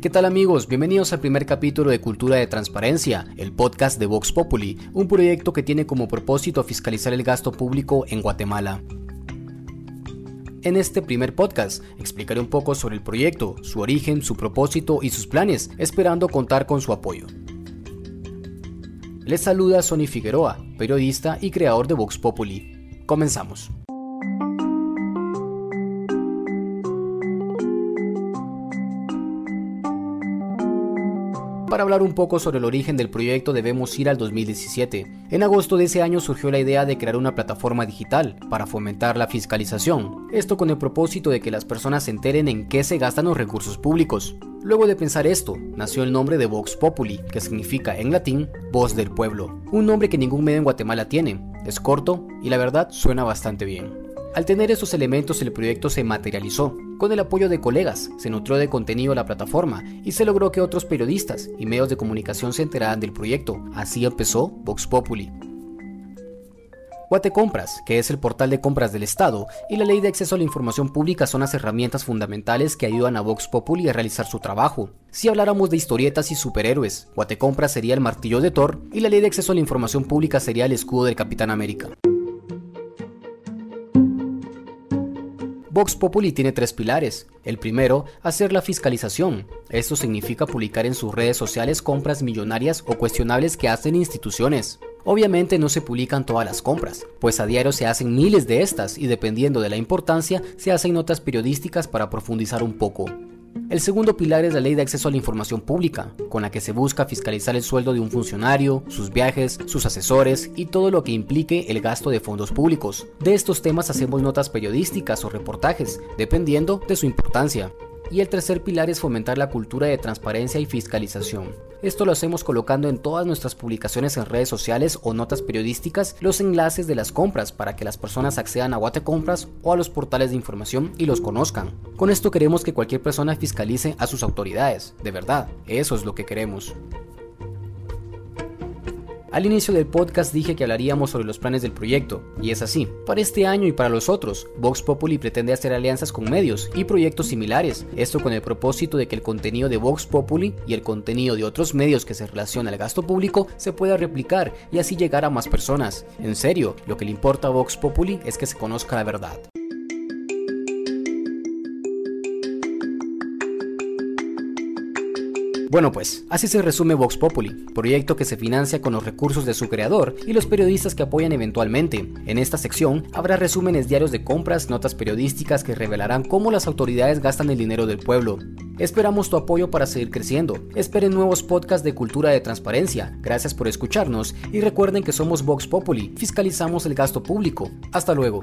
¿qué tal amigos? Bienvenidos al primer capítulo de Cultura de Transparencia, el podcast de Vox Populi, un proyecto que tiene como propósito fiscalizar el gasto público en Guatemala. En este primer podcast explicaré un poco sobre el proyecto, su origen, su propósito y sus planes, esperando contar con su apoyo. Les saluda Sonny Figueroa, periodista y creador de Vox Populi. Comenzamos. Para hablar un poco sobre el origen del proyecto debemos ir al 2017. En agosto de ese año surgió la idea de crear una plataforma digital para fomentar la fiscalización, esto con el propósito de que las personas se enteren en qué se gastan los recursos públicos. Luego de pensar esto, nació el nombre de Vox Populi, que significa en latín voz del pueblo, un nombre que ningún medio en Guatemala tiene. Es corto y la verdad suena bastante bien. Al tener estos elementos el proyecto se materializó. Con el apoyo de colegas, se nutrió de contenido la plataforma y se logró que otros periodistas y medios de comunicación se enteraran del proyecto. Así empezó Vox Populi. Guatecompras, que es el portal de compras del Estado, y la Ley de Acceso a la Información Pública son las herramientas fundamentales que ayudan a Vox Populi a realizar su trabajo. Si habláramos de historietas y superhéroes, Guatecompras sería el martillo de Thor y la Ley de Acceso a la Información Pública sería el escudo del Capitán América. Vox Populi tiene tres pilares. El primero, hacer la fiscalización. Esto significa publicar en sus redes sociales compras millonarias o cuestionables que hacen instituciones. Obviamente no se publican todas las compras, pues a diario se hacen miles de estas y dependiendo de la importancia se hacen notas periodísticas para profundizar un poco. El segundo pilar es la ley de acceso a la información pública, con la que se busca fiscalizar el sueldo de un funcionario, sus viajes, sus asesores y todo lo que implique el gasto de fondos públicos. De estos temas hacemos notas periodísticas o reportajes, dependiendo de su importancia. Y el tercer pilar es fomentar la cultura de transparencia y fiscalización. Esto lo hacemos colocando en todas nuestras publicaciones en redes sociales o notas periodísticas los enlaces de las compras para que las personas accedan a Guate Compras o a los portales de información y los conozcan. Con esto queremos que cualquier persona fiscalice a sus autoridades, de verdad, eso es lo que queremos. Al inicio del podcast dije que hablaríamos sobre los planes del proyecto, y es así. Para este año y para los otros, Vox Populi pretende hacer alianzas con medios y proyectos similares, esto con el propósito de que el contenido de Vox Populi y el contenido de otros medios que se relaciona al gasto público se pueda replicar y así llegar a más personas. En serio, lo que le importa a Vox Populi es que se conozca la verdad. Bueno pues, así se resume Vox Populi, proyecto que se financia con los recursos de su creador y los periodistas que apoyan eventualmente. En esta sección habrá resúmenes diarios de compras, notas periodísticas que revelarán cómo las autoridades gastan el dinero del pueblo. Esperamos tu apoyo para seguir creciendo. Esperen nuevos podcasts de cultura de transparencia. Gracias por escucharnos y recuerden que somos Vox Populi, fiscalizamos el gasto público. Hasta luego.